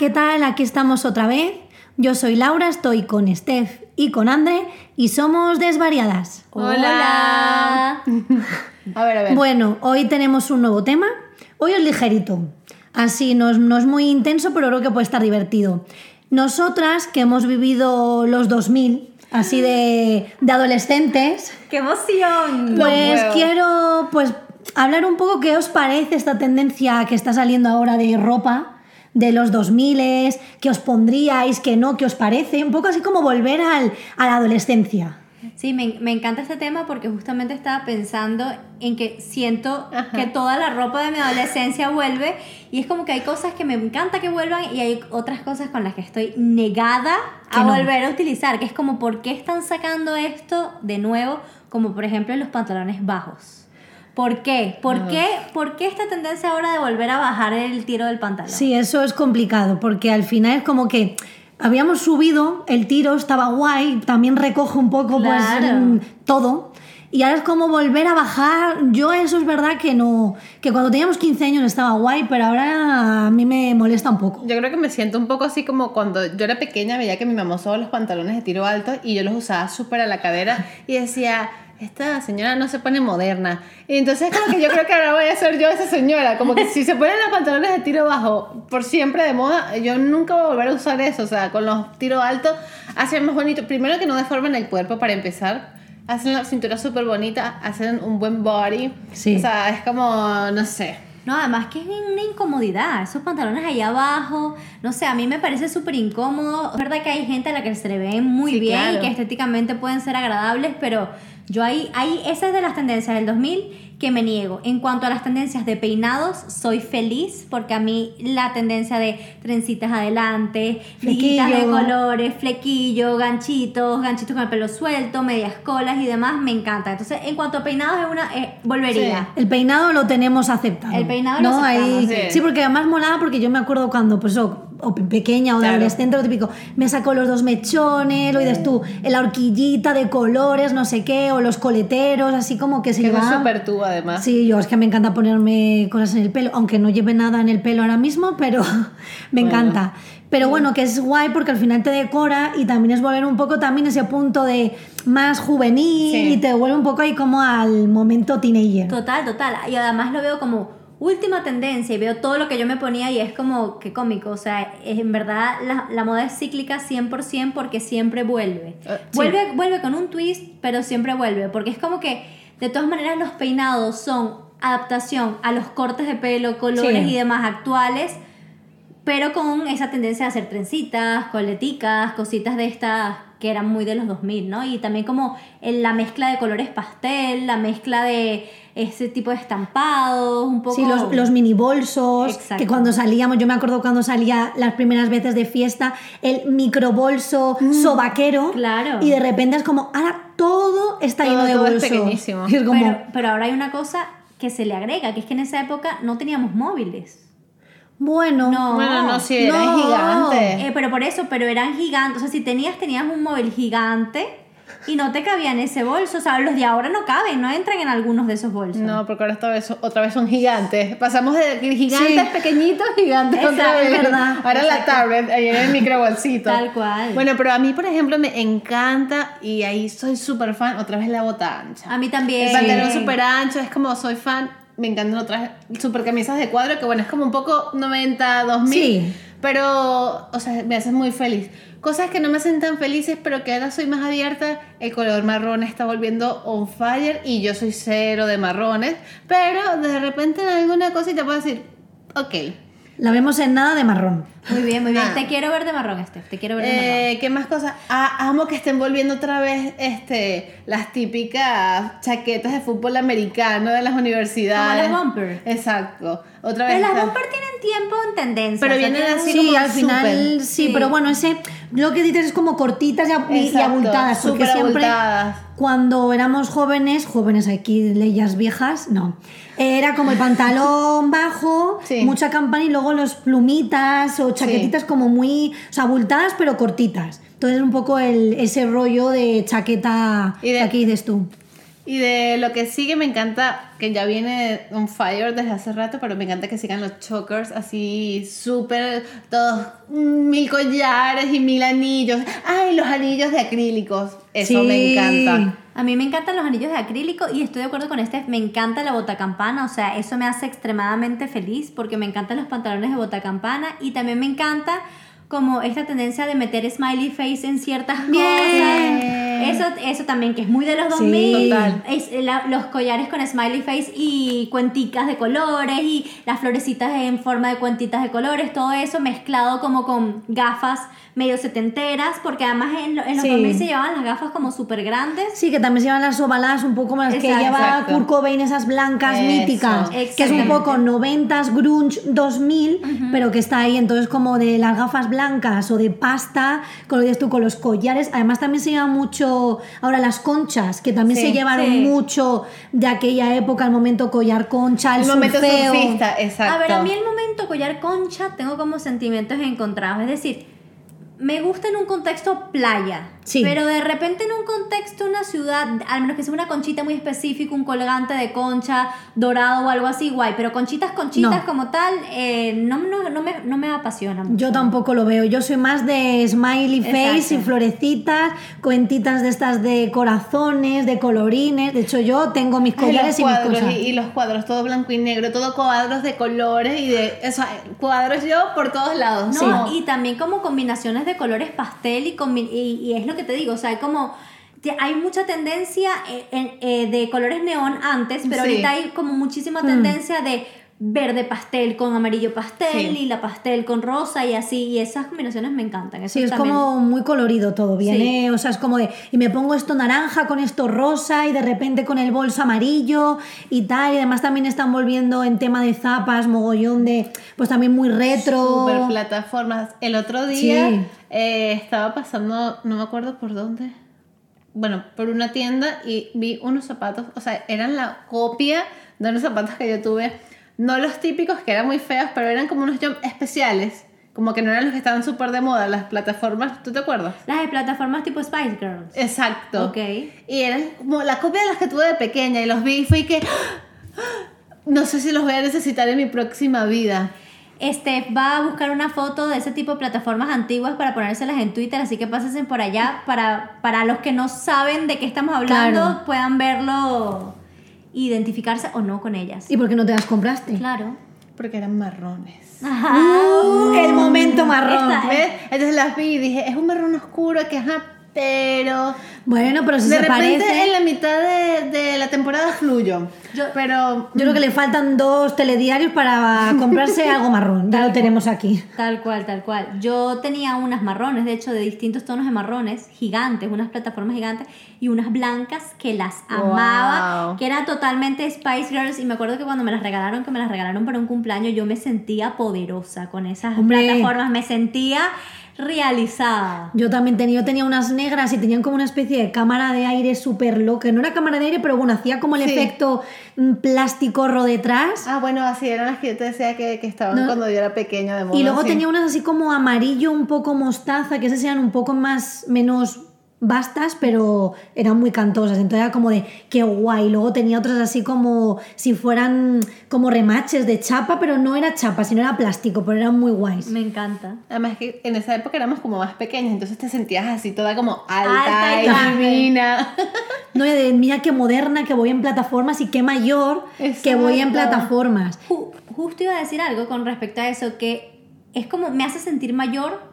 ¿qué tal? Aquí estamos otra vez. Yo soy Laura, estoy con Steph y con Andre y somos desvariadas. Hola. A ver, a ver. Bueno, hoy tenemos un nuevo tema. Hoy es ligerito. Así, no es, no es muy intenso, pero creo que puede estar divertido. Nosotras, que hemos vivido los 2000, así de, de adolescentes, ¡Qué emoción! Pues quiero pues, hablar un poco qué os parece esta tendencia que está saliendo ahora de ropa de los 2000, qué os pondríais, qué no, qué os parece, un poco así como volver al, a la adolescencia. Sí, me, me encanta este tema porque justamente estaba pensando en que siento Ajá. que toda la ropa de mi adolescencia vuelve y es como que hay cosas que me encanta que vuelvan y hay otras cosas con las que estoy negada Que a no. volver a utilizar, que es como por qué están sacando esto de nuevo, como por ejemplo los pantalones bajos. ¿Por qué? ¿Por, qué? ¿Por qué esta tendencia ahora de volver a bajar el tiro del pantalón? Sí, eso es complicado, porque al final es como que habíamos subido, el tiro estaba guay, también recoge un poco Claro. pues todo. Y ahora es como volver a bajar. Yo eso es verdad que no, que cuando teníamos 15 años estaba guay, pero ahora a mí me molesta un poco. Yo creo que me siento un poco así como cuando yo era pequeña, veía que mi mamá usaba los pantalones de tiro alto y yo los usaba súper a la cadera y decía, esta señora no se pone moderna. Y entonces como que yo creo que ahora voy a ser yo esa señora, como que si se ponen los pantalones de tiro bajo por siempre de moda, yo nunca voy a volver a usar eso, o sea, con los tiros altos hacen más bonito. Primero que no deforman el cuerpo para empezar. Hacen la cintura súper bonita, hacen un buen body. Sí. O sea, es como, no sé. No, además que es una incomodidad, esos pantalones ahí abajo, no sé, a mí me parece súper incómodo. Es verdad que hay gente a la que se le ven muy Sí, bien claro. y que estéticamente pueden ser agradables, pero yo ahí, ahí, esa es de las tendencias del 2000 que me niego. En cuanto a las tendencias de peinados, soy feliz porque a mí la tendencia de trencitas adelante, liguitas de colores, flequillo, ganchitos, ganchitos con el pelo suelto, medias colas y demás, me encanta. Entonces, en cuanto a peinados, es una, eh, volvería. El peinado lo tenemos aceptado. El peinado lo ¿no? aceptamos, Ahí- sí. sí, porque además molaba porque yo me acuerdo cuando, pues, o pequeña o de Claro. adolescente, lo típico, me sacó los dos mechones, lo dices tú, la horquillita de colores, no sé qué, o los coleteros, así como que se Que es llevaban. súper tú además. Sí, yo es que me encanta ponerme cosas en el pelo, aunque no lleve nada en el pelo ahora mismo, pero me Bueno. encanta. Pero bueno, que es guay porque al final te decora y también es volver un poco también ese punto de más juvenil Sí. y te vuelve un poco ahí como al momento teenager. Total, total. Y además lo veo como última tendencia y veo todo lo que yo me ponía y es como que cómico. O sea, es, en verdad la, la moda es cíclica 100% porque siempre vuelve. Eh, sí. vuelve. Vuelve con un twist, pero siempre vuelve. Porque es como que de todas maneras los peinados son adaptación a los cortes de pelo, colores Sí. y demás actuales. Pero con esa tendencia a hacer trencitas, coleticas, cositas de estas que eran muy de los 2000, ¿no? Y también como la mezcla de colores pastel, la mezcla de ese tipo de estampados, un poco... Sí, los, los mini bolsos, Exacto. que cuando salíamos, yo me acuerdo cuando salía las primeras veces de fiesta, el microbolso sobaquero. Claro. Y de repente es como, ahora todo está Todo- lleno de todo es bolso. pequeñísimo. Y es como, pero, pero ahora hay una cosa que se le agrega, que es que en esa época no teníamos móviles. Bueno, No. Bueno, no, sí, eran No. gigantes. Eh, pero por eso, pero eran gigantes. O sea, si tenías, tenías un móvil gigante y no te cabía en ese bolso. O sea, los de ahora no caben, no entran en algunos de esos bolsos. No, porque ahora otra vez, otra vez son gigantes. Pasamos de gigantes Sí. pequeñitos, gigantes Exacto, otra vez. es verdad. Ahora la tablet, ahí en el microbolsito. Tal cual. Bueno, pero a mí, por ejemplo, me encanta y ahí soy súper fan, otra vez la bota ancha. A mí también. El pantalón súper ancho, es como soy fan. Me encantan otras super camisas de cuadro, que bueno, es como un poco 90, 2000. Sí. Pero, o sea, me hacen muy feliz. Cosas que no me hacen tan felices, pero que ahora soy más abierta. El color marrón está volviendo on fire y yo soy cero de marrones. Pero de repente en alguna cosita puedo decir, ok. La vemos en nada de marrón. Muy bien, muy bien. Ah. Te quiero ver de marrón, Steph. Te quiero ver de marrón. Eh, ¿Qué más cosas? Ah, amo que estén volviendo otra vez este, las típicas chaquetas de fútbol americano de las universidades. Como las bumper. Exacto. Otra vez. Pero las bumper tienen tiempo en tendencia. Pero o sea, vienen así Sí, como al final súper. sí, Sí. pero bueno, ese lo que dices es como cortitas y, y- abultadas, porque siempre abultadas. cuando éramos jóvenes, jóvenes aquí, leyes viejas, no. Era como el pantalón bajo, Sí. mucha campana y luego los plumitas o chaquetitas como muy, o sea, abultadas pero cortitas. Entonces un poco el, ese rollo de chaqueta Y de- que aquí dices tú. Y de lo que sigue me encanta, que ya viene un fire desde hace rato, pero me encanta que sigan los chokers así súper, todos mil collares y mil anillos. Ay, los anillos de acrílicos, eso Sí. me encanta. A mí me encantan los anillos de acrílico y estoy de acuerdo con este. Me encanta la botacampana, o sea, eso me hace extremadamente feliz porque me encantan los pantalones de botacampana y también me encanta como esta tendencia de meter smiley face en ciertas Bien. cosas. Eso, eso también, que es muy de los Sí. 2000. Total. Es la- los collares con smiley face y cuenticas de colores y las florecitas en forma de cuentitas de colores, todo eso mezclado como con gafas medio setenteras, porque además en, lo- en los Sí. 2000 se llevaban las gafas como súper grandes. Sí, que también se llevan las ovaladas un poco como las que Exacto. lleva Exacto. Kurt Cobain, esas blancas Eso. míticas, que es un poco 90s, grunge 2000, pero que está ahí, entonces como de las gafas blancas o de pasta, con lo tú, con los collares, además también se lleva mucho, ahora las conchas, que también Sí, se llevaron sí. mucho de aquella época, el momento collar concha, el, El momento surfeo. surfista, exacto. A ver, a mí el momento collar concha tengo como sentimientos encontrados. Es decir, me gusta en un contexto playa. Sí. Pero de repente en un contexto, una ciudad, al menos que sea una conchita muy específica, un colgante de concha dorado o algo así, guay. Pero conchitas, conchitas No. como tal, eh, no, no, no me, no me apasiona mucho. Yo tampoco lo veo. Yo soy más de smiley face Exacto. y florecitas, cuentitas de estas de corazones, de colorines. De hecho, yo tengo mis collares y mis cuadros cosas. y, y los cuadros, todo blanco y negro, todo cuadros de colores y de cuadros yo por todos lados. No, Sí. y también como combinaciones de colores pastel y, y, y es lo que te digo, o sea, hay como... Hay mucha tendencia eh, de colores neón antes, pero Sí. ahorita hay como muchísima tendencia de verde pastel con amarillo pastel, Sí. lila pastel con rosa y así, y esas combinaciones me encantan. Eso Sí, es también- como muy colorido todo, viene, o sea, es como de, y me pongo esto naranja con esto rosa y de repente con el bolso amarillo y tal, y además también están volviendo en tema de zapas, mogollón de, pues también muy retro. Super plataformas. El otro día Sí. eh, estaba pasando, no me acuerdo por dónde, bueno, por una tienda y vi unos zapatos, o sea, eran la copia de unos zapatos que yo tuve, no los típicos que eran muy feos, pero eran como unos jump especiales, como que no eran los que estaban súper de moda, las plataformas, ¿tú te acuerdas? Las de plataformas tipo Spice Girls. Exacto. Ok. Y eran como la copia de las que tuve de pequeña y los vi y fue que no sé si los voy a necesitar en mi próxima vida. Este va a buscar una foto de ese tipo de plataformas antiguas para ponérselas en Twitter, así que pásense por allá para, para los que no saben de qué estamos hablando, Claro. puedan verlo, identificarse o no con ellas. ¿Y por qué no te las compraste? Claro. Porque eran marrones. Ajá. Uh, el momento marrón. Esta- ¿Ves? Entonces las vi y dije, es un marrón oscuro que ajá, pero... Bueno, pero si de se repente parece... en la mitad de, de la temporada fluyo. Yo- pero... Yo creo que le faltan dos telediarios para comprarse algo marrón. Ya lo tenemos aquí. Tal cual, tal cual. Yo tenía unas marrones, de hecho, de distintos tonos de marrones, gigantes, unas plataformas gigantes, y unas blancas que las amaba, Wow. que era totalmente Spice Girls. Y me acuerdo que cuando me las regalaron, que me las regalaron para un cumpleaños, yo me sentía poderosa con esas Hombre. plataformas, me sentía realizada. Yo también tenía, yo tenía unas negras y tenían como una especie de cámara de aire súper loca. No era cámara de aire, pero bueno, hacía como el Sí. efecto mm, plástico detrás. Ah, bueno, así eran las que yo te decía que, que estaban No. cuando yo era pequeña de moda. y luego sí. tenía unas así como amarillo, un poco mostaza, que esas eran un poco más, menos bastas, pero eran muy cantosas. Entonces era como de qué guay. Luego tenía otras así como si fueran como remaches de chapa, pero no era chapa, sino era plástico, pero eran muy guays. Me encanta. Además que en esa época éramos como más pequeñas, entonces te sentías así toda como alta, Alta y divina. No, y de mira qué moderna, que voy en plataformas y qué mayor que voy en Exacto. plataformas. Ju- justo iba a decir algo con respecto a eso, que es como me hace sentir mayor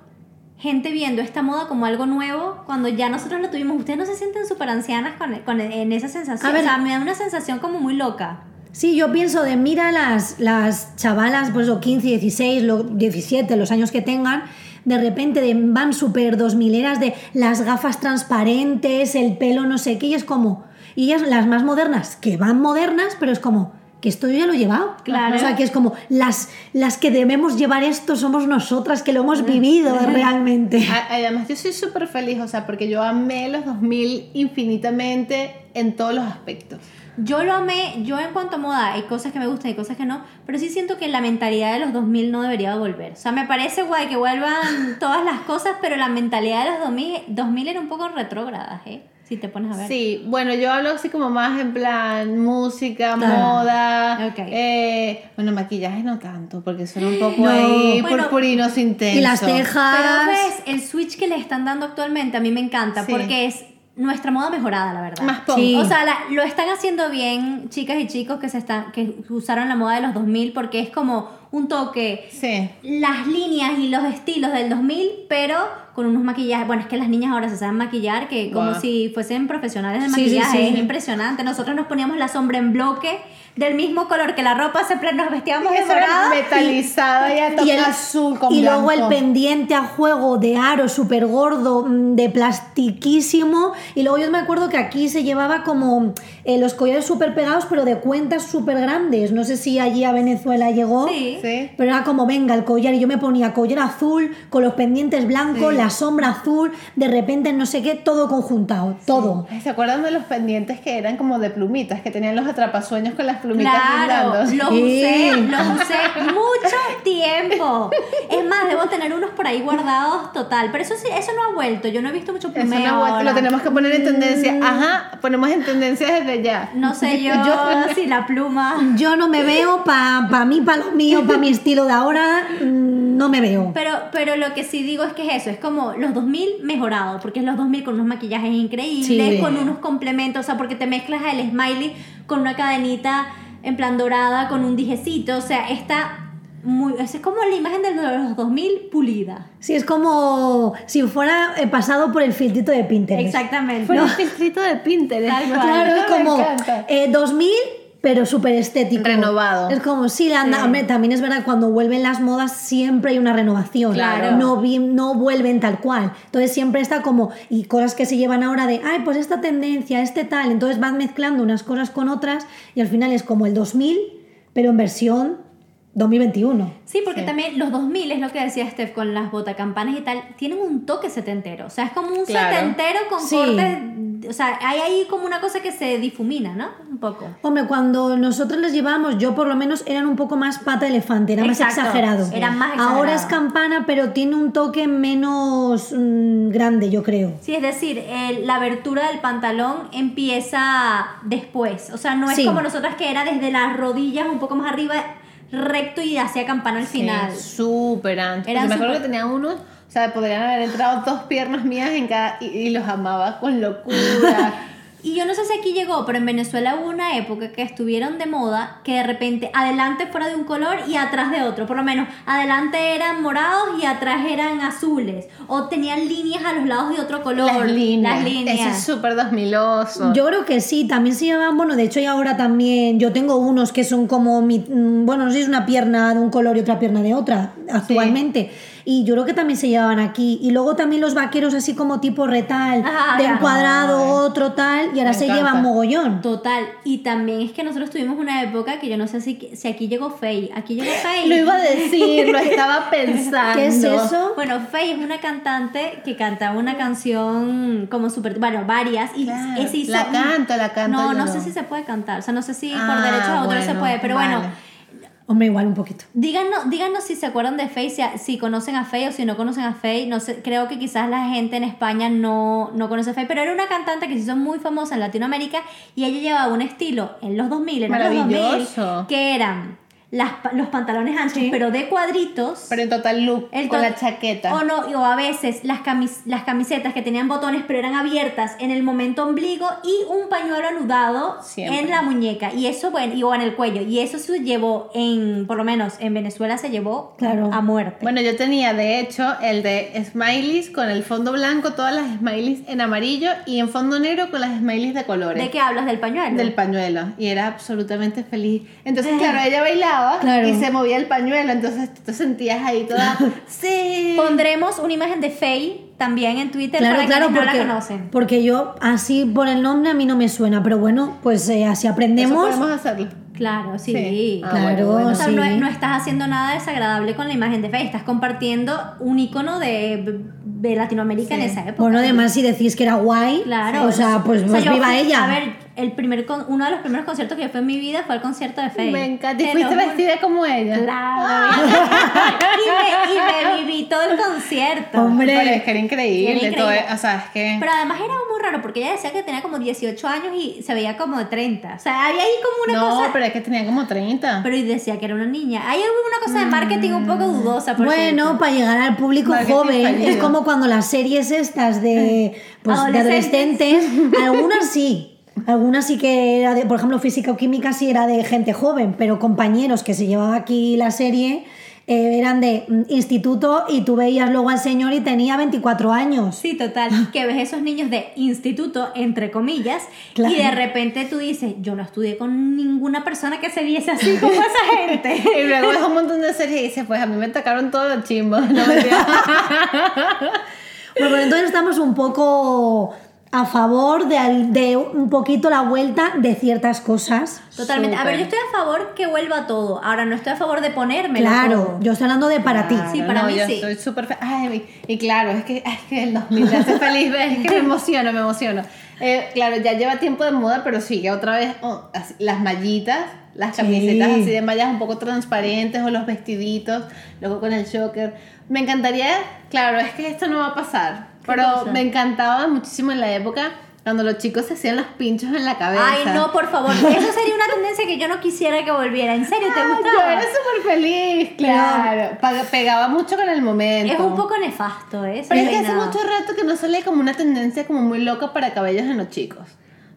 gente viendo esta moda como algo nuevo cuando ya nosotros lo tuvimos. Ustedes no se sienten súper ancianas con, con- en esa sensación. A ver. o sea, me da una sensación como muy loca. Sí, yo pienso de mira las, las chavalas, pues o 15, 16, lo- 17, los años que tengan, de repente de- van súper dos mileras de las gafas transparentes, el pelo no sé qué, y es como, y ellas las más modernas, que van modernas, pero es como, que esto yo ya lo he llevado. Claro. O sea, que es como, las, las que debemos llevar esto somos nosotras, que lo hemos vivido realmente. A- Además, yo soy súper feliz, o sea, porque yo amé los 2000 infinitamente. en todos los aspectos. Yo lo amé, yo en cuanto a moda, hay cosas que me gustan y cosas que no, pero sí siento que la mentalidad de los 2000 no debería volver. O sea, me parece guay que vuelvan todas las cosas, pero la mentalidad de los 2000, 2000 era un poco retrógrada, ¿eh? Si te pones a ver. Sí, bueno, yo hablo así como más en plan música, Claro. moda, Ok. eh, bueno, maquillaje no tanto, porque son un poco No. ahí Bueno, purpurinos intensos. Y las tejas. Pero ves, el switch que le están dando actualmente a mí me encanta Sí. porque es nuestra moda mejorada, la verdad. Más. Sí. O sea, la- lo están haciendo bien chicas y chicos que se están que usaron la moda de los 2000 porque es como un toque Sí. las líneas y los estilos del 2000, pero con unos maquillajes. Bueno, es que las niñas ahora se saben maquillar que como si fuesen profesionales de Sí, sí, maquillaje. sí. Es impresionante. Nosotros nos poníamos la sombra en bloque del mismo color que la ropa, siempre nos vestíamos de Eso era morado. metalizada y, a toque el- azul con y luego el pendiente a juego de aro súper gordo, mm, de plastiquísimo. Y luego yo me acuerdo que aquí se llevaba como eh, los collares súper pegados, pero de cuentas súper grandes. No sé si allí a Venezuela llegó. Sí. Sí. Pero era como, venga, el collar. Y yo me ponía collar azul, con los pendientes blancos, Sí. la sombra azul, de repente no sé qué, todo conjuntado. Todo. ¿Se acuerdan de los pendientes que eran como de plumitas, que tenían los atrapasueños con las plumitas Claro, los Sí. usé, los usé mucho tiempo. Es más, debo tener unos por ahí guardados total. Pero eso sí, eso no ha vuelto. Yo no he visto mucho Eso plumeo no ha vuelto, lo tenemos que poner en tendencia. Ajá, ponemos en tendencia desde ya. No sé yo, si la pluma. Yo no me veo para pa mí, para lo mío, para mi estilo de ahora, mm, no me veo. Pero, pero lo que sí digo es que es eso, es como los 2000 mejorado, porque es los 2000 con unos maquillajes increíbles, Sí. con unos complementos, o sea, porque te mezclas el smiley con una cadenita en plan dorada, con un dijecito, o sea, está muy, esa es como la imagen de los 2000 pulida. Sí, es como si fuera eh, pasado por el filtrito de Pinterest. Exactamente. Fue un filtrito de Pinterest. Tal cual. Claro, es Me como encanta. eh, 2000, pero súper estético. Renovado. Es como, sí, anda, Sí. hombre, también es verdad, cuando vuelven las modas siempre hay una renovación. Claro. No, no vuelven tal cual. Entonces siempre está como, y cosas que se llevan ahora de, ay, pues esta tendencia, este tal. Entonces van mezclando unas cosas con otras y al final es como el 2000, pero en versión 2021. Sí, porque Sí. también los 2000 es lo que decía Steph con las botacampanas y tal, tienen un toque setentero. O sea, es como un Claro. setentero con Sí. cortes. O sea, hay ahí como una cosa que se difumina, ¿no? Un poco. Hombre, cuando nosotros les llevábamos, yo por lo menos eran un poco más pata elefante, era más Exacto, exagerado. eran más Ahora exagerados. es campana, pero tiene un toque menos mm, grande, yo creo. Sí, es decir, el- la abertura del pantalón empieza después. O sea, no es Sí. como nosotras que era desde las rodillas un poco más arriba, recto y hacía campana al final. Sí, súper. Eran Yo me acuerdo súper- que tenía unos, o sea, podrían haber entrado dos piernas mías en cada. y, y los amaba con locura. Y yo no sé si aquí llegó, pero en Venezuela hubo una época que estuvieron de moda que de repente adelante fuera de un color y atrás de otro. Por lo menos adelante eran morados y atrás eran azules. O tenían líneas a los lados de otro color. Las líneas. Las líneas. Eso es súper 2000oso. Yo creo que sí, también se llevan, bueno, de hecho y ahora también, yo tengo unos que son como, mi- mm, bueno, no sé si es una pierna de un color y otra pierna de otra actualmente. Y yo creo que también se llevaban aquí. Y luego también los vaqueros así como tipo retal, Ah, de ya. un cuadrado, otro tal, y ahora se encanta. llevan mogollón. Total. Y también es que nosotros tuvimos una época que yo no sé si, si aquí llegó Faye. Aquí llegó Faye. Lo iba a decir, lo estaba pensando. ¿Qué es eso? Bueno, Faye es una cantante que cantaba una canción como súper, bueno, varias y Claro, es- hizo- la canto, la canto No, yo no no. sé si se puede cantar, o sea, no sé si por Ah, derechos de autor se bueno, puede, pero vale. bueno, Hombre, igual un poquito. díganos, díganos si se acuerdan de Faye, si, si conocen a Faye o si no conocen a Faye, no sé, creo que quizás la gente en España no, no conoce a Faye, pero era una cantante que se hizo muy famosa en Latinoamérica y ella llevaba un estilo en los 2000, en los 2000, Maravilloso. que eran las, los pantalones anchos, pero de cuadritos. Pero en total look, El con to- la chaqueta. O no, o a veces las, camis- las camisetas que tenían botones pero eran abiertas en el momento ombligo y un pañuelo anudado Siempre. en la muñeca. Y eso, bueno, y, o en el cuello. Y eso se llevó en, por lo menos en Venezuela se llevó Claro. a muerte. Bueno, yo tenía de hecho el de smileys con el fondo blanco, todas las smileys en amarillo y en fondo negro con las smileys de colores. ¿De qué hablas? ¿Del pañuelo? Del pañuelo. Y era absolutamente feliz. Entonces, claro, ella bailaba Claro. y se movía el pañuelo. Entonces tú te sentías ahí toda. sí. Pondremos una imagen de Faye también en Twitter Claro, para claro, quienes no porque, la conocen. porque yo así por el nombre a mí no me suena, pero bueno, pues eh, así Eso aprendemos. podemos hacerlo. Claro, sí. Sí. Ah, Claro, bueno, bueno. O sea, sí. no, no estás haciendo nada desagradable con la imagen de Faye, estás compartiendo un icono de, de Latinoamérica Sí. en esa época. Bueno, además si decís que era guay, Claro. o sea, pues, O sea, pues viva ella. A ver, el primer con, uno de los primeros conciertos que yo fui en mi vida fue el concierto de Faye. Me encanta. ¿Y Te fuiste vestida como ella? Claro. y, me, y me viví todo el concierto. Hombre. Pero es que era increíble. Era todo- increíble. o sea, es que... Pero además era muy raro porque ella decía que tenía como 18 años y se veía como de 30. O sea, había ahí como una no, cosa. pero es que tenía como 30. Pero y decía que era una niña. Hay una cosa de marketing un poco dudosa. por Bueno, cierto. para llegar al público Marketing joven, fallido. es como cuando las series estas de, pues, de Adolescentes. adolescentes, algunas sí. Algunas sí que era de, por ejemplo, física o química sí era de gente joven, pero compañeros que se llevaba aquí la serie eh, eran de mm, instituto y tú veías luego al señor y tenía 24 años. Sí, total. Que ves esos niños de instituto, entre comillas, Claro. y de repente tú dices, yo no estudié con ninguna persona que se viese así como esa gente. Y luego ves un montón de series y dices, pues a mí me tocaron todos los chimbos. No, mentira. Bueno, pues entonces estamos un poco a favor de, de un poquito la vuelta de ciertas cosas. Totalmente. A ver, yo estoy a favor que vuelva todo. Ahora, no estoy a favor de ponérmelo Claro, todo. yo estoy hablando de para ti. Sí, para no, mí yo sí. estoy súper y claro, es que, es que el 2000 me hace feliz, es que me emociono, me emociono. Eh, claro, ya lleva tiempo de moda, pero sigue otra vez oh, así, las mallitas, las Sí. camisetas así de mallas un poco transparentes o los vestiditos, luego con el shocker. Me encantaría, claro, es que esto no va a pasar, pero cosa? me encantaba muchísimo en la época cuando los chicos se hacían los pinchos en la cabeza. Ay, no, por favor. Eso sería una tendencia que yo no quisiera que volviera. ¿En serio te Ay, Yo gustaba? era súper feliz, claro. Pegaba mucho con el momento. Es un poco nefasto, ¿eh? Pero es que hace mucho rato que no sale como una tendencia como muy loca para cabellos en los chicos.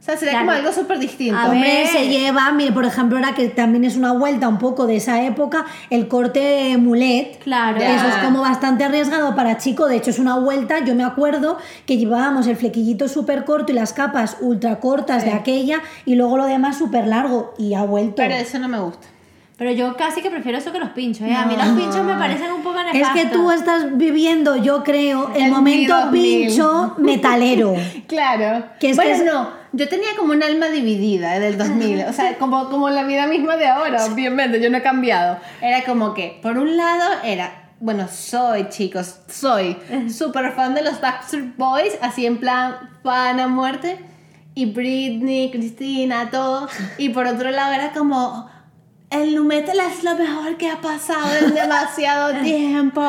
O sea, sería Claro. como algo súper distinto. A ver. se lleva, mire, por ejemplo, ahora que también es una vuelta un poco de esa época, el corte mulet. Claro. Eso es como bastante arriesgado para chico, de hecho es una vuelta, yo me acuerdo que llevábamos el flequillito súper corto y las capas ultra cortas de aquella y luego lo demás súper largo y ha vuelto. Pero eso no me gusta. Pero yo casi que prefiero eso que los pinchos, ¿eh? A mí los pinchos me parecen un poco es nefastos. que tú estás viviendo, yo creo, el, El momento mi 2000. pincho metalero. Claro. Que es bueno, que es- no. Yo tenía como un alma dividida del 2000. O sea, como, como la vida misma de ahora, obviamente. Yo no he cambiado. Era como que, por un lado, era. Bueno, soy, chicos, soy súper fan de los Backstreet Boys, así en plan fan a muerte. Y Britney, Cristina, todo. Y por otro lado, era como. El Numetal es lo mejor que ha pasado en demasiado tiempo.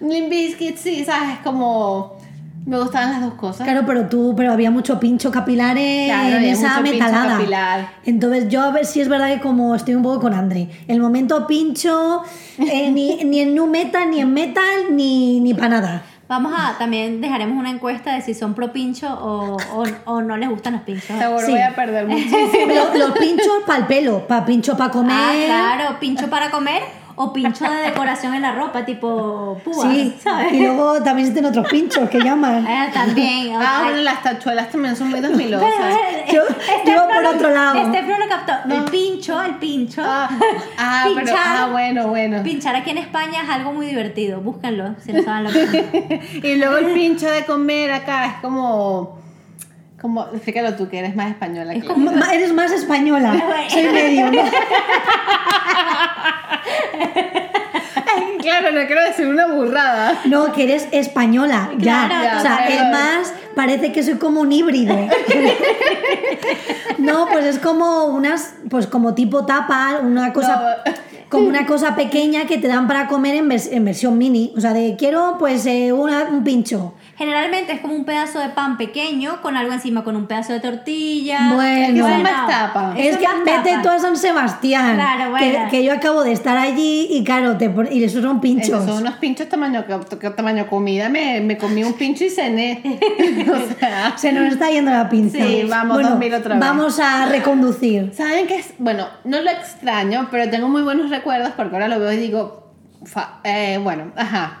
Limp Bizkit, sí, ¿sabes? Como. Me gustaban las dos cosas. Claro, pero tú, pero había mucho pincho capilar en Claro, esa metalada. capilar. Entonces, yo a ver si es verdad que como estoy un poco con Andre, el momento pincho, eh, ni, ni en nu metal, ni en metal, ni, ni para nada. Vamos a, también dejaremos una encuesta de si son pro pincho o, o, o no les gustan los pinchos. Seguro Sí. voy a perder muchísimo. Lo- los pinchos para el pelo, para pincho para comer. Ah, claro, pincho para comer o pincho de decoración en la ropa, tipo púas, Sí, ¿sabes? y luego también existen otros pinchos que llaman. Ah, también. Ah, bueno, las tachuelas también son muy 2000 pero, eh, Yo- este yo no por lo- otro lado. Este no lo captó. El pincho, el pincho. Ah, ah, pero, Pinchar. ah, bueno, bueno. Pinchar aquí en España es algo muy divertido. Búsquenlo si no saben lo que es. Y luego el pincho de comer acá es como. como explícalo tú que eres más española. Es que como- yo. Ma- Eres más española, soy medio. ¿no? claro, no quiero decir una burrada. No, que eres española, ya. Claro, o sea, claro. el más parece que soy como un híbrido. no, pues es como unas, pues como tipo tapa, una cosa, No. Como una cosa pequeña que te dan para comer en, vers- en versión mini. O sea, de quiero pues eh, una- un pincho. Generalmente es como un pedazo de pan pequeño con algo encima, con un pedazo de tortilla. Bueno. Es que más tapa. Es Eso que más vete tapa. tú a San Sebastián. Claro, que, bueno. que yo acabo de estar allí y claro, te y esos son pinchos. Esos son unos pinchos tamaño, que- tamaño comida. Me, me comí un pincho y cené. o sea. Se nos está yendo la pinza. Sí, vamos, 2000 otra vez. Vamos a reconducir. ¿Saben qué es? Bueno, no lo extraño, pero tengo muy buenos recuerdos porque ahora lo veo y digo, fa- eh, bueno, ajá.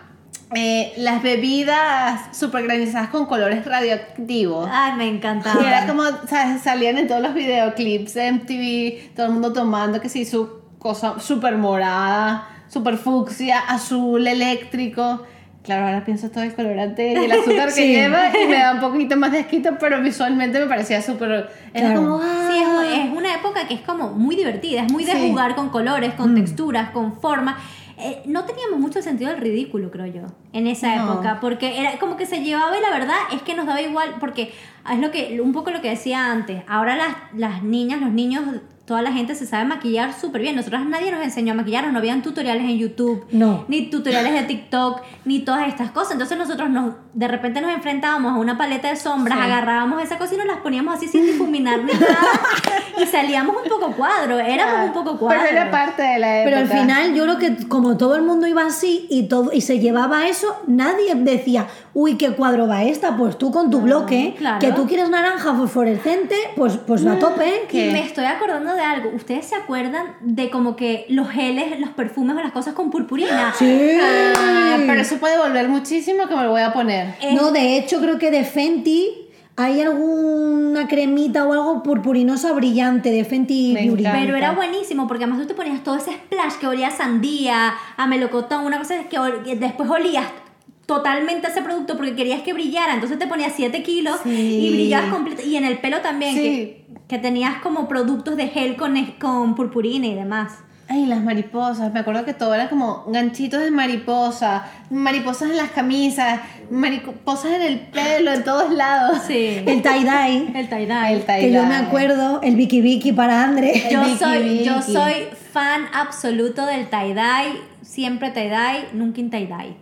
Eh, las bebidas super granizadas con colores radioactivos. Ay, me Y encantaba. era como, ¿sabes? Salían en todos los videoclips de MTV, todo el mundo tomando que sí, su cosa súper morada, súper fucsia, azul, eléctrico. Claro, ahora pienso todo el colorante y el azúcar que Sí. lleva y me da un poquito más de asquito, pero visualmente me parecía súper... Era Claro. como, ¡ah! Sí, es, es una época que es como muy divertida, es muy de Sí. jugar con colores, con texturas, con formas. Eh, no teníamos mucho sentido del ridículo, creo yo, en esa No. época, porque era como que se llevaba y la verdad es que nos daba igual, porque Es lo que, un poco lo que decía antes. Ahora las, las niñas, los niños, toda la gente se sabe maquillar súper bien. Nosotros nadie nos enseñó a maquillar, no habían tutoriales en YouTube, No. ni tutoriales de TikTok, ni todas estas cosas. Entonces nosotros nos, de repente nos enfrentábamos a una paleta de sombras, Sí. agarrábamos esa cosa y nos las poníamos así sin difuminar ni nada. y salíamos un poco cuadro, éramos un poco cuadro. Pero era parte de la época. Pero al final yo creo que como todo el mundo iba así y todo y se llevaba eso, nadie decía, uy, qué cuadro va esta, pues tú con tu bloque, claro. que tú quieres naranja fosforescente, pues, pues a tope. ¿Qué? Y me estoy acordando de algo. ¿Ustedes se acuerdan de como que los geles, los perfumes o las cosas con purpurina? Sí. Ah, pero eso puede volver muchísimo que me lo voy a poner. Eh, No, de hecho creo que de Fenty hay alguna cremita o algo purpurinosa brillante de Fenty Me Beauty. encanta. Pero era buenísimo porque además tú te ponías todo ese splash que olía a sandía, a melocotón, una cosa que, ol- que después olías totalmente ese producto porque querías que brillara. Entonces te ponías 7 kilos Sí. y brillabas completo. Y en el pelo también, Sí. que, que tenías como productos de gel con, con purpurina y demás. Ay, las mariposas. Me acuerdo que todo era como ganchitos de mariposa, mariposas en las camisas, mariposas en el pelo, en todos lados. Sí. El tie-dye, El tie-dye. El tie-dye. que yo me acuerdo, el Vicky Vicky para Andre. Yo Vicky, soy, yo soy fan absoluto del tie-dye, siempre tie-dye, nunca in tie-dye.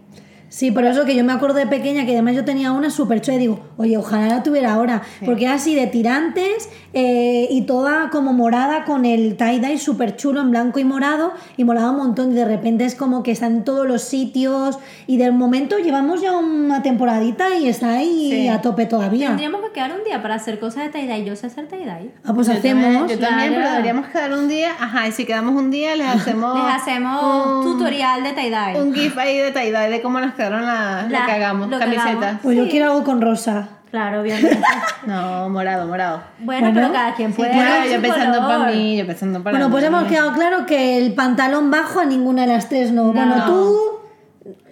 Sí, por eso que yo me acuerdo de pequeña que además yo tenía una súper chula y digo, oye, ojalá la tuviera ahora, porque era así de tirantes eh, y toda como morada con el tie-dye súper chulo en blanco y morado y molaba un montón y de repente es como que está en todos los sitios y del momento llevamos ya una temporadita y está ahí Sí. a tope todavía. Tendríamos que quedar un día para hacer cosas de tie-dye. Yo sé hacer tie-dye. Ah, pues Yo hacemos. También, yo también, Claro. pero deberíamos quedar un día. Ajá, y si quedamos un día, les hacemos. Les hacemos un, tutorial de tie-dye. Un GIF ahí de tie-dye de cómo nos quedaron la, La- lo que hagamos. lo Camisetas. Pues yo Sí. quiero algo con rosa. Claro, obviamente. No, morado, morado. Bueno, Bueno. pero cada quien puede. Claro, dar yo pensando color. para mí, yo pensando para Bueno, mí. pues hemos quedado claro que el pantalón bajo a ninguna de las tres no. Bueno, tú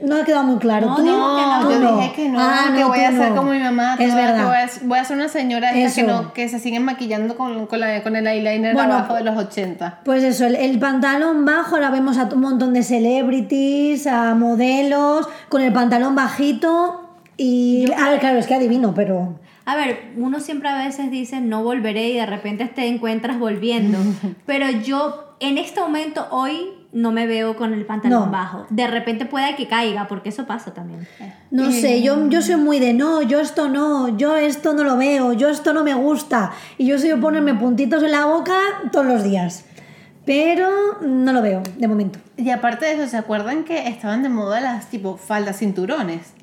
no ha quedado muy claro. No, tú no. tú yo no. dije que no, Ah, que voy a ser no. como mi mamá. Es toda, que verdad. voy, a, voy a ser una señora esta que, no, que se siguen maquillando con, con, la- con el eyeliner Bueno, abajo de los 80. Pues eso, el, el pantalón bajo, ahora vemos a un montón de celebrities, a modelos, con el pantalón bajito. Y. A ver, claro, es que adivino, pero. A ver, uno siempre a veces dice no volveré y de repente te encuentras volviendo. Pero yo en este momento, hoy, no me veo con el pantalón No. bajo. De repente puede que caiga, porque eso pasa también. No sé, yo, yo soy muy de no, yo esto no, yo esto no lo veo, yo esto no me gusta. Y yo soy de ponerme puntitos en la boca todos los días. Pero no lo veo, de momento. Y aparte de eso, ¿se acuerdan que estaban de moda las tipo faldas cinturones?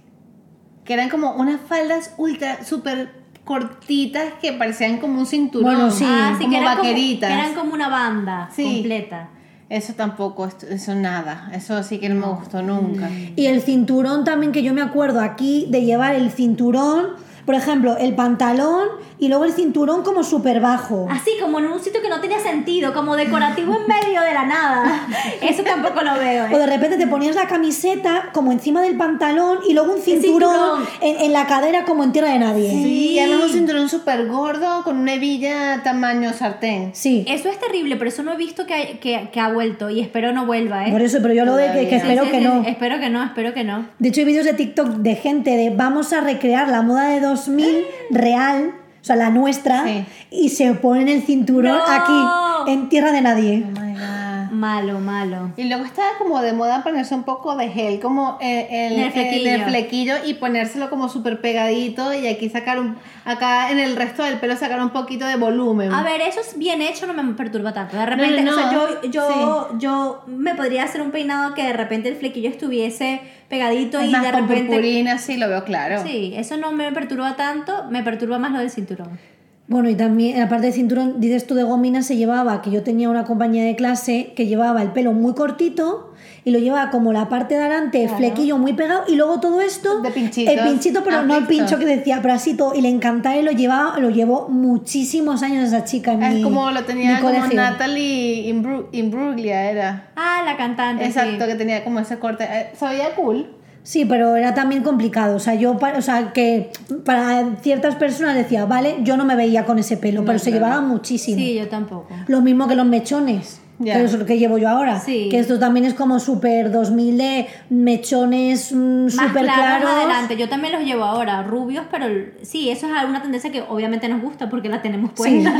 Que eran como unas faldas ultra, súper cortitas que parecían como un cinturón. Bueno, sí. Ah, sí, como que eran vaqueritas. Como, que eran como una banda Sí. completa. Eso tampoco, eso nada. Eso sí que no me gustó nunca. Y el cinturón también, que yo me acuerdo aquí de llevar el cinturón, por ejemplo, el pantalón y luego el cinturón como súper bajo. Así como en un sitio que no tenía sentido, como decorativo en medio de la nada. Eso tampoco lo veo. O ¿eh? de repente te ponías la camiseta como encima del pantalón y luego un cinturón, cinturón. En, en la cadera como en tierra de nadie. Sí, y además un cinturón súper gordo con una hebilla tamaño sartén. Sí. Eso es terrible, pero eso no he visto que, hay- que, que ha vuelto y espero no vuelva, ¿eh? Por eso, pero yo lo de que, que Todavía. Sí, espero sí, que sí, no. Espero que no, espero que no. De hecho, hay vídeos de TikTok de gente de vamos a recrear la moda de 2000 real, o sea, la nuestra, Sí. y se ponen el cinturón No. aquí, en tierra de nadie. Oh my God. Malo, malo. Y luego estaba como de moda ponerse un poco de gel, como eh, el, el flequillo. el flequillo y ponérselo como súper pegadito y aquí sacar un, acá en el resto del pelo sacar un poquito de volumen. A ver, eso es bien hecho, no me perturba tanto. De repente, no, o sea, no. yo, yo, yo me podría hacer un peinado que de repente el flequillo estuviese pegadito Es y más, de con repente. purpurina, sí, lo veo claro. Sí, eso no me perturba tanto, me perturba más lo del cinturón. Bueno, y también, aparte del cinturón, dices tú de gomina, se llevaba, que yo tenía una compañía de clase que llevaba el pelo muy cortito y lo llevaba como la parte de adelante, flequillo muy pegado, y luego todo esto, De pinchitos. el pinchito, pero ¿Has no el pincho que decía, pero así todo, y le encantaba y lo llevaba, lo llevó muchísimos años esa chica en mi Es como lo tenía como colegio. Natalie Imbru- Imbruglia era. Ah, la cantante. Exacto, sí. que tenía como ese corte. Eh, Se veía cool. Sí, pero era también complicado. O sea, yo, o sea, que para ciertas personas decía, vale, yo no me veía con ese pelo, pero se llevaba muchísimo. Sí, yo tampoco. Lo mismo que los mechones. Ya. Pero eso es lo que llevo yo ahora. Sí. Que esto también es como súper 2000 de mechones mm, súper claros claros. adelante. Yo también los llevo ahora, rubios, pero sí, eso es alguna tendencia que obviamente nos gusta porque la tenemos Sí. puesta.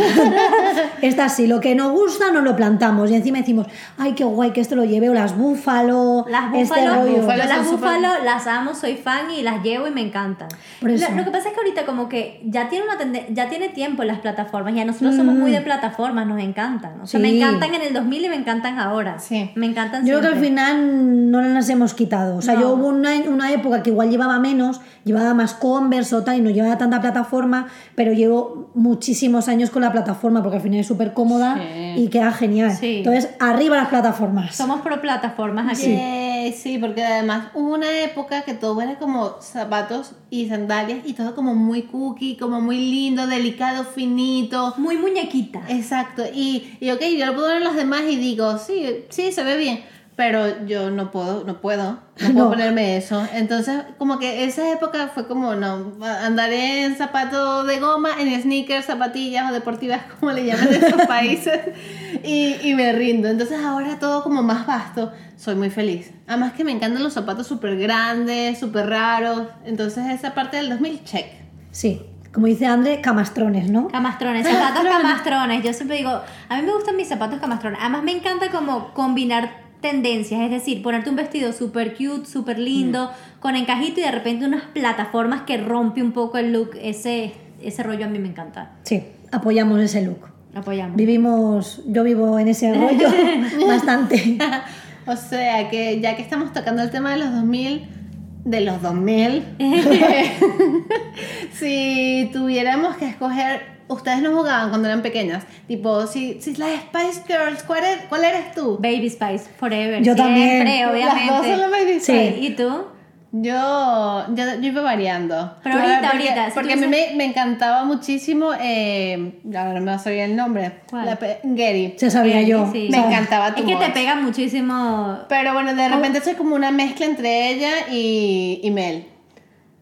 Esta sí, lo que nos gusta nos lo plantamos y encima decimos, ay, qué guay que esto lo lleve, o las búfalo, Las este búfalo, rollo. búfalo. yo las búfalo las amo, soy fan y las llevo y me encantan. Por eso. Lo, lo que pasa es que ahorita como que ya tiene una tende- ya tiene tiempo las plataformas, ya nosotros somos muy de plataformas, nos encantan. O sea, me Sí. encantan en el 2000 y me encantan ahora. Sí. Me encantan Yo creo que al final no las hemos quitado. O sea, No. yo hubo una, una época que igual llevaba menos, llevaba más Converse o tal y no llevaba tanta plataforma, pero llevo muchísimos años con la plataforma porque al final es súper cómoda Sí. y queda genial. Sí. Entonces, arriba las plataformas. Somos pro plataformas aquí. Yay, sí, porque además hubo una época que todo era como zapatos y sandalias y todo como muy cookie, como muy lindo, delicado, finito. Muy muñequita. Exacto, y, y ok, yo lo puedo ver en los demás y digo, sí, sí, se ve bien, pero yo no puedo, no puedo, no puedo No. ponerme eso. Entonces, como que esa época fue como, no, andaré en zapatos de goma, en sneakers, zapatillas o deportivas, como le llaman en esos países, y, y me rindo. Entonces, ahora todo como más vasto, soy muy feliz. Además que me encantan los zapatos súper grandes, súper raros. Entonces, esa parte del 2000, check. Sí, como dice André, camastrones, ¿no? Camastrones, zapatos camastrones. Yo siempre digo, a mí me gustan mis zapatos camastrones. Además me encanta como combinar tendencias, es decir, ponerte un vestido súper cute, súper lindo, con encajito y de repente unas plataformas que rompe un poco el look. Ese, ese rollo a mí me encanta. Sí, apoyamos ese look. Apoyamos. Vivimos, yo vivo en ese rollo bastante. O sea que ya que estamos tocando el tema de los 2000, de los 2000, si tuviéramos que escoger, ustedes no jugaban cuando eran pequeñas, tipo, si, si las Spice Girls, ¿cuál, er- cuál eres tú? Baby Spice, forever. Yo también. Siempre, obviamente. Las dos son las Baby Sí. Spice. ¿Y tú? Yo, yo, yo iba variando. Pero ahorita, porque, ahorita, si Porque a mí me, me encantaba muchísimo, eh, ahora no me va a salir el nombre, ¿Cuál? la Gary. Se sabía yo. Sí. Me encantaba tu Es que te voz. pega muchísimo. Pero bueno, de repente soy como una mezcla entre ella y, y Mel.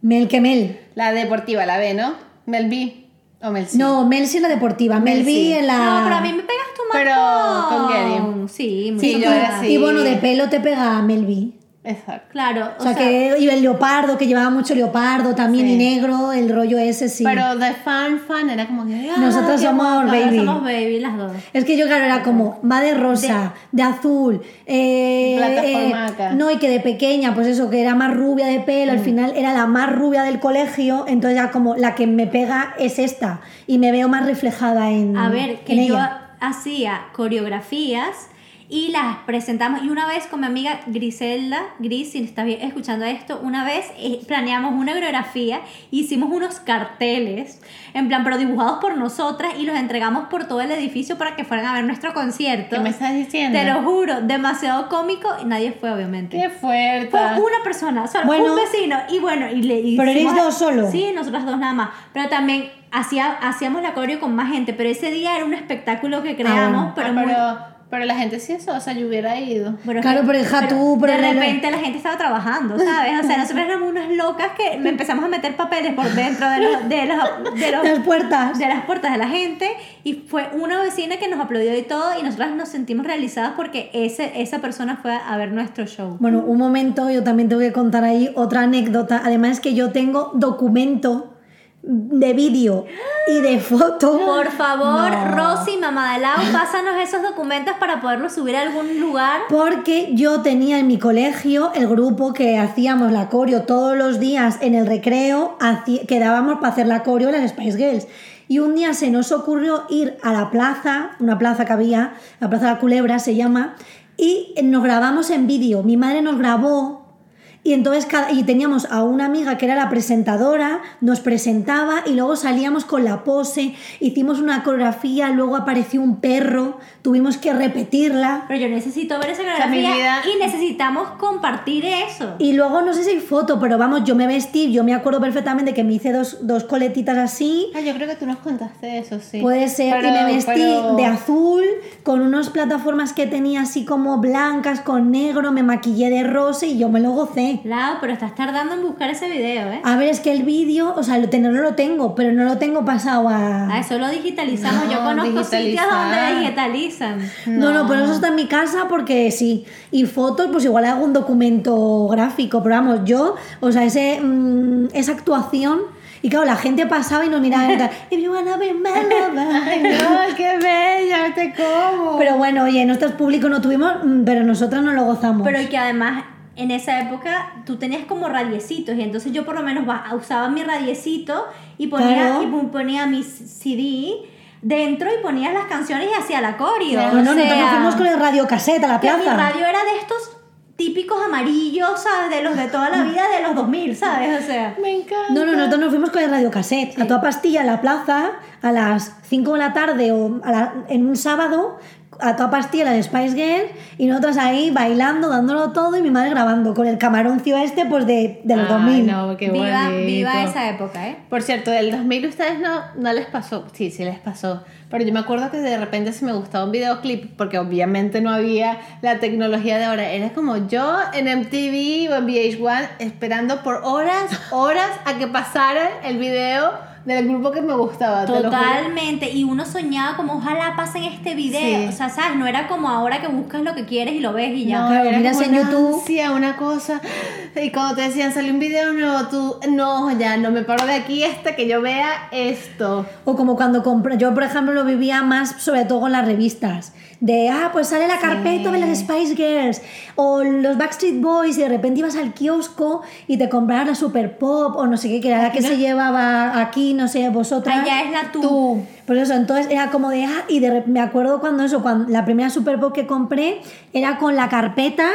Mel que Mel. La deportiva, la B, ¿no? Mel B o Mel C. No, Mel sí en la deportiva, Mel, B en la... No, pero a mí me pegas más Pero con Gary. Sí, muy Sí, yo bien. era así. Y bueno, de pelo te pega Mel B. Exacto. Claro, O sea, que y el leopardo, que llevaba mucho leopardo también Sí. y negro, el rollo ese sí. Pero de fan, fan era como que. ah, Nosotros somos guapa. baby. somos baby las dos. Es que yo, claro, era como, va de rosa, de, azul, eh, eh, no, y que de pequeña, pues eso, que era más rubia de pelo, Mm. al final era la más rubia del colegio, entonces ya como la que me pega es esta, y me veo más reflejada en A ver, que yo ella. hacía coreografías y las presentamos. Y una vez con mi amiga Griselda, Gris, si estás bien escuchando esto, una vez eh, planeamos una coreografía, hicimos unos carteles, en plan, pero dibujados por nosotras y los entregamos por todo el edificio para que fueran a ver nuestro concierto. ¿Qué me estás diciendo? Te lo juro, demasiado cómico y nadie fue, obviamente. Qué fuerte. Fue una persona, solo Bueno. un vecino. Y bueno, y le ¿Pero erais hicimos- dos solo? Sí, nosotras dos nada más. Pero también hacía, hacíamos la coreo con más gente. Pero ese día era un espectáculo que creamos, bueno. pero, Ah, muy. Pero, la gente sí eso, o sea, yo hubiera ido. pero es Claro, que- pero hija, tú, de pero no- repente la gente estaba trabajando, ¿sabes? O sea, nosotros éramos unas locas que me empezamos a meter papeles por dentro de los, de los, de los- Las puertas. de las puertas de la gente y fue una vecina que nos aplaudió y todo y nosotras nos sentimos realizadas porque ese, esa persona fue a ver nuestro show. Bueno, un momento, yo también tengo que contar ahí otra anécdota. Además es que yo tengo documento de vídeo y de foto. Por favor, No. Rosy, mamá de Lau, pásanos esos documentos para poderlos subir a algún lugar. Porque yo tenía en mi colegio el grupo que hacíamos la coreo todos los días en el recreo, quedábamos para hacer la coreo las Spice Girls. Y un día se nos ocurrió ir a la plaza, una plaza que había, la Plaza de la Culebra se llama, y nos grabamos en vídeo. Mi madre nos grabó y entonces cada, y teníamos a una amiga que era la presentadora, nos presentaba y luego salíamos con la pose, hicimos una coreografía, luego apareció un perro, tuvimos que repetirla. Pero yo necesito ver esa sea, coreografía vida- y necesitamos compartir eso. Y luego no sé si hay foto, pero vamos, yo me vestí, yo me acuerdo perfectamente que me hice dos, dos coletitas así. Ah, yo creo que tú nos contaste eso, sí. Puede ser, Pero- y me vestí pero- de azul, con unas plataformas que tenía así como blancas, con negro, me maquillé de rosa y yo me lo gocé. Lau, pero estás tardando en buscar ese video, ¿eh? A ver, es que el vídeo, o sea, lo tenerlo lo tengo, pero no lo tengo pasado a... Ah, eso lo digitalizamos. Yo No, conozco sitios donde digitalizan. No, no, pero eso está en mi casa porque sí. Y fotos, pues igual hago un documento gráfico, pero vamos, yo, o sea, ese, mm, esa actuación. Y claro, la gente pasaba y nos miraba y tal, "If you wanna be my lover". Ay, no, qué bella, te como. Pero bueno, oye, nuestros públicos no tuvimos, mm, pero nosotros no lo gozamos. Pero que además en esa época tú tenías como radiecitos y entonces yo por lo menos ba- usaba mi radiecito y ponía, Claro. y ponía mi CD dentro y ponía las canciones y hacía la coreo. no, o no, nosotros sea, nos fuimos con el radiocasete a la que mi plaza. radio era de estos típicos amarillos, ¿sabes? De los de toda la vida de los 2000, ¿sabes? O sea, me encanta. No, no, nosotros nos fuimos con el radiocassette a toda pastilla en la plaza a las 5 de la tarde o a la- en un sábado a toda pastilla la de Spice Girls y nosotras ahí bailando, dándolo todo y mi madre grabando con el camaroncio este pues de, de los Ay, 2000. no, qué viva, viva esa época, ¿eh? Por cierto, del 2000 ustedes no, no les pasó, sí, sí les pasó, pero yo me acuerdo que de repente si me gustaba un videoclip, porque obviamente no había la tecnología de ahora, era como yo en MTV o en VH1 esperando por horas, horas a que pasara el video del grupo que me gustaba. Totalmente. Y uno soñaba como ojalá pasen este video. Sí. O sea, ¿sabes? No era como ahora que buscas lo que quieres y lo ves y ya. No, Claro, era miras como en una YouTube. ansia, una cosa. Y cuando te decían salió un video nuevo, tú, no, ya no me paro de aquí hasta que yo vea esto. O como cuando compré, yo por ejemplo lo vivía más sobre todo con las revistas. De, ah, pues sale la carpeta de las Spice Girls o los Backstreet Boys y de repente ibas al kiosco y te comprabas la Super Pop o no sé qué, que era la que se llevaba aquí, no sé, vosotras. Allá es la tú. Tú. Por eso, entonces era como de, ah, y de me acuerdo cuando eso, cuando la primera Super Pop que compré era con la carpeta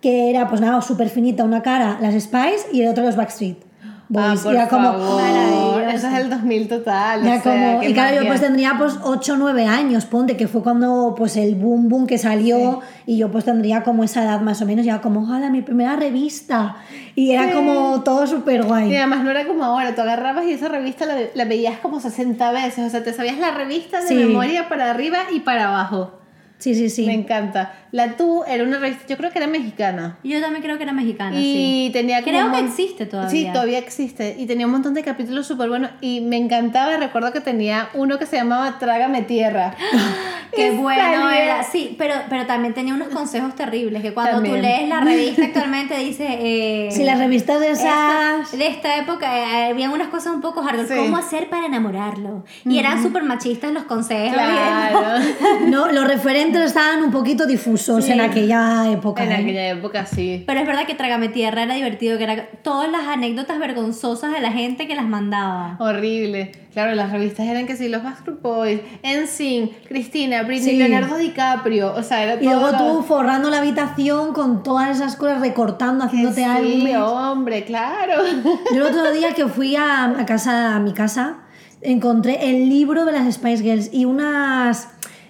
que era pues nada, súper finita, una cara las Spice y el otro los Backstreet Boys. ah, por era como, favor. Eso es el 2000 total. o sea, como- y claro, yo pues tendría pues 8 o 9 años, ponte, que fue cuando pues el boom boom que salió y yo pues tendría como esa edad más o menos, ya como, ojalá, mi primera revista. Y era como todo súper guay. Y además no era como ahora, tú agarrabas y esa revista la, la veías como 60 veces, o sea, te sabías la revista de Sí. memoria para arriba y para abajo. Sí, sí, sí. Me encanta. La Tú era una revista, yo creo que era mexicana. Yo también creo que era mexicana, y sí. tenía como Creo que existe todavía. Sí, todavía existe. Y tenía un montón de capítulos súper buenos. Y me encantaba, recuerdo que tenía uno que se llamaba Trágame Tierra. Qué bueno salía- era. Sí, pero, pero también tenía unos consejos terribles. Que cuando También. tú lees la revista actualmente dice. Eh, Si las revistas de esta- de esta época eh, habían unas cosas un poco hardcore. Sí. ¿Cómo hacer para enamorarlo? Y eran súper machistas los consejos. Claro. No, los referentes estaban un poquito difusos Sí. en aquella época. en ¿eh? aquella época sí. Pero es verdad que Trágame Tierra era divertido, que era todas las anécdotas vergonzosas de la gente que las mandaba. Horrible. Claro, las revistas eran que sí, los Backstreet Boys, NSYNC, Cristina, Britney, Sí. Leonardo DiCaprio. O sea, era todo. Y luego lo- tú forrando la habitación con todas esas cosas, recortando, haciéndote Sí, álbumes. hombre, claro. Yo el otro día que fui a, a casa, a mi casa, encontré el libro de las Spice Girls y unas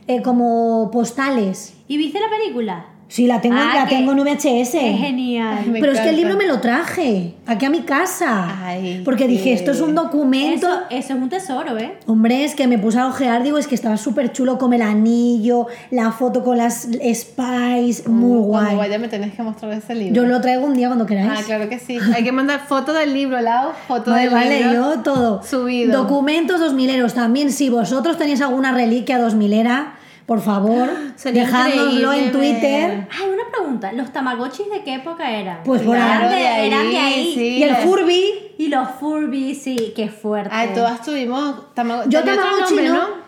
eh, como postales. ¿Y viste la película? Sí, la tengo, Ah, la qué- tengo en VHS. Qué genial. Me Pero es que el libro me lo traje aquí a mi casa. Ay, porque dije, esto es un documento. Eso, eso es un tesoro, ¿eh? Hombre, es que me puse a ojear, digo, es que estaba súper chulo con el anillo, la foto con las Spice, muy Uh, Cuando guay. vaya me tenés que mostrar ese libro. Yo lo traigo un día cuando queráis. Ah, claro que sí. Hay que mandar foto del libro, Lau. Foto Vale, del vale, libro. yo todo. Subido. Documentos 2000eros también. Si vosotros tenéis alguna reliquia 2000era, por favor, Sería dejádnoslo en Twitter. Ay, una pregunta. ¿Los tamagotchis de qué época eran? Pues por Claro, ahí. de ahí, eran de ahí. sí. Y el Furby, Y los Furbies, sí, qué fuerte. Ay, todas tuvimos Tamagotchi. Yo Tamagotchi, nombre, ¿no?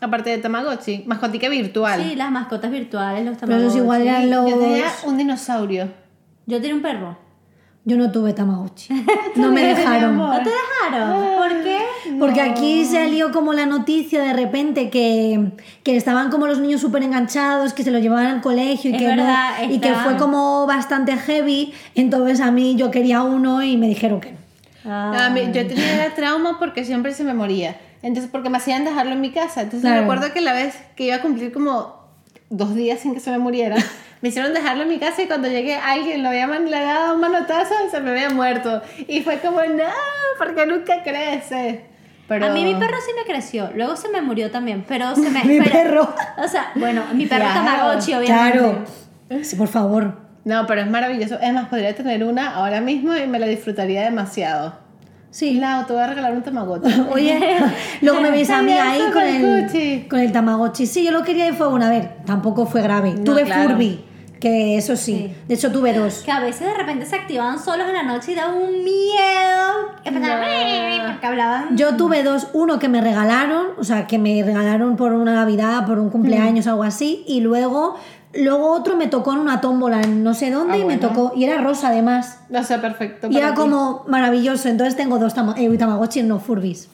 Aparte de Tamagotchi. Mascotica virtual. Sí, las mascotas virtuales, los pero esos tamagotchis. igual eran los. Yo tenía un dinosaurio. Yo tenía un perro. Yo no tuve Tamagotchi. No me dejaron. ¿No te dejaron? ¿Por qué? Porque aquí salió como la noticia de repente que, que estaban como los niños súper enganchados, que se los llevaban al colegio y Es que, no- y que fue como bastante heavy. Entonces a mí yo quería uno y me dijeron que no. A mí- yo tenía trauma porque siempre se me moría. Entonces, porque me hacían dejarlo en mi casa. Entonces, Claro. recuerdo que la vez que iba a cumplir como dos días sin que se me muriera, me hicieron dejarlo en mi casa y cuando llegué alguien lo había le había dado un manotazo y se me había muerto. Y fue como, no, porque nunca crece. Pero... A mí mi perro sí me creció. Luego se me murió también, pero se me... Mi pero- perro. O sea, bueno, mi perro Claro, Tamagotchi, obviamente. Claro. Sí, por favor. No, pero es maravilloso. Es más, podría tener una ahora mismo y me la disfrutaría demasiado. Sí. Lau, te voy a regalar un tamagotchi. Oye, luego me veis a mí ahí con el, con el Tamagotchi. Sí, yo lo quería y fue una vez. Tampoco fue grave. No, tuve claro. Furby, que eso sí. Sí. De hecho, tuve dos. Que a veces de repente se activaban solos en la noche y daba un miedo. No. porque hablaban. Yo tuve dos, uno que me regalaron, o sea, que me regalaron por una Navidad, por un Mm. cumpleaños, algo así, y luego, luego otro me tocó en una tómbola en no sé dónde Ah, y me bueno. tocó, y era rosa además. No sé, perfecto. Y era ti. como maravilloso, entonces tengo dos tama eh, Tamagotchi, no Furbis.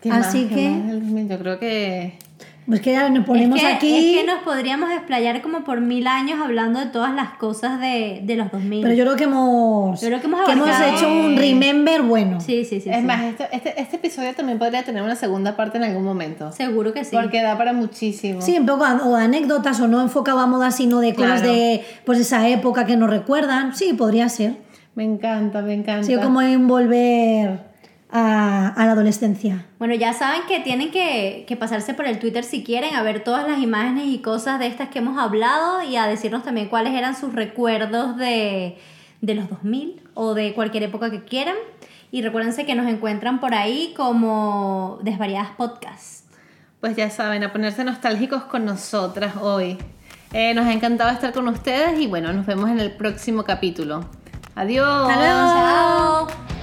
¿Qué así que- más del 2000? Yo creo que. Pues que ya nos ponemos es que, aquí. es que nos podríamos explayar como por mil años hablando de todas las cosas de, de los 2000. Pero yo creo que hemos, Yo creo que hemos abarcado- hecho un remember bueno. Sí, sí, sí. es sí. más, esto- este, este episodio también podría tener una segunda parte en algún momento. Seguro que sí. Porque da para muchísimo. Sí, un poco o anécdotas o no enfocado a moda, sino de cosas Claro. de pues esa época que nos recuerdan. Sí, podría ser. Me encanta, me encanta. Sí, como en volver a, a la adolescencia. Bueno, ya saben que tienen que, que pasarse por el Twitter si quieren a ver todas las imágenes y cosas de estas que hemos hablado y a decirnos también cuáles eran sus recuerdos de, de los 2000 o de cualquier época que quieran. Y recuérdense que nos encuentran por ahí como Desvariadas Podcast. Pues ya saben, a ponerse nostálgicos con nosotras hoy. Eh, nos ha encantado estar con ustedes y bueno, nos vemos en el próximo capítulo. Adiós. Hasta luego. Chao.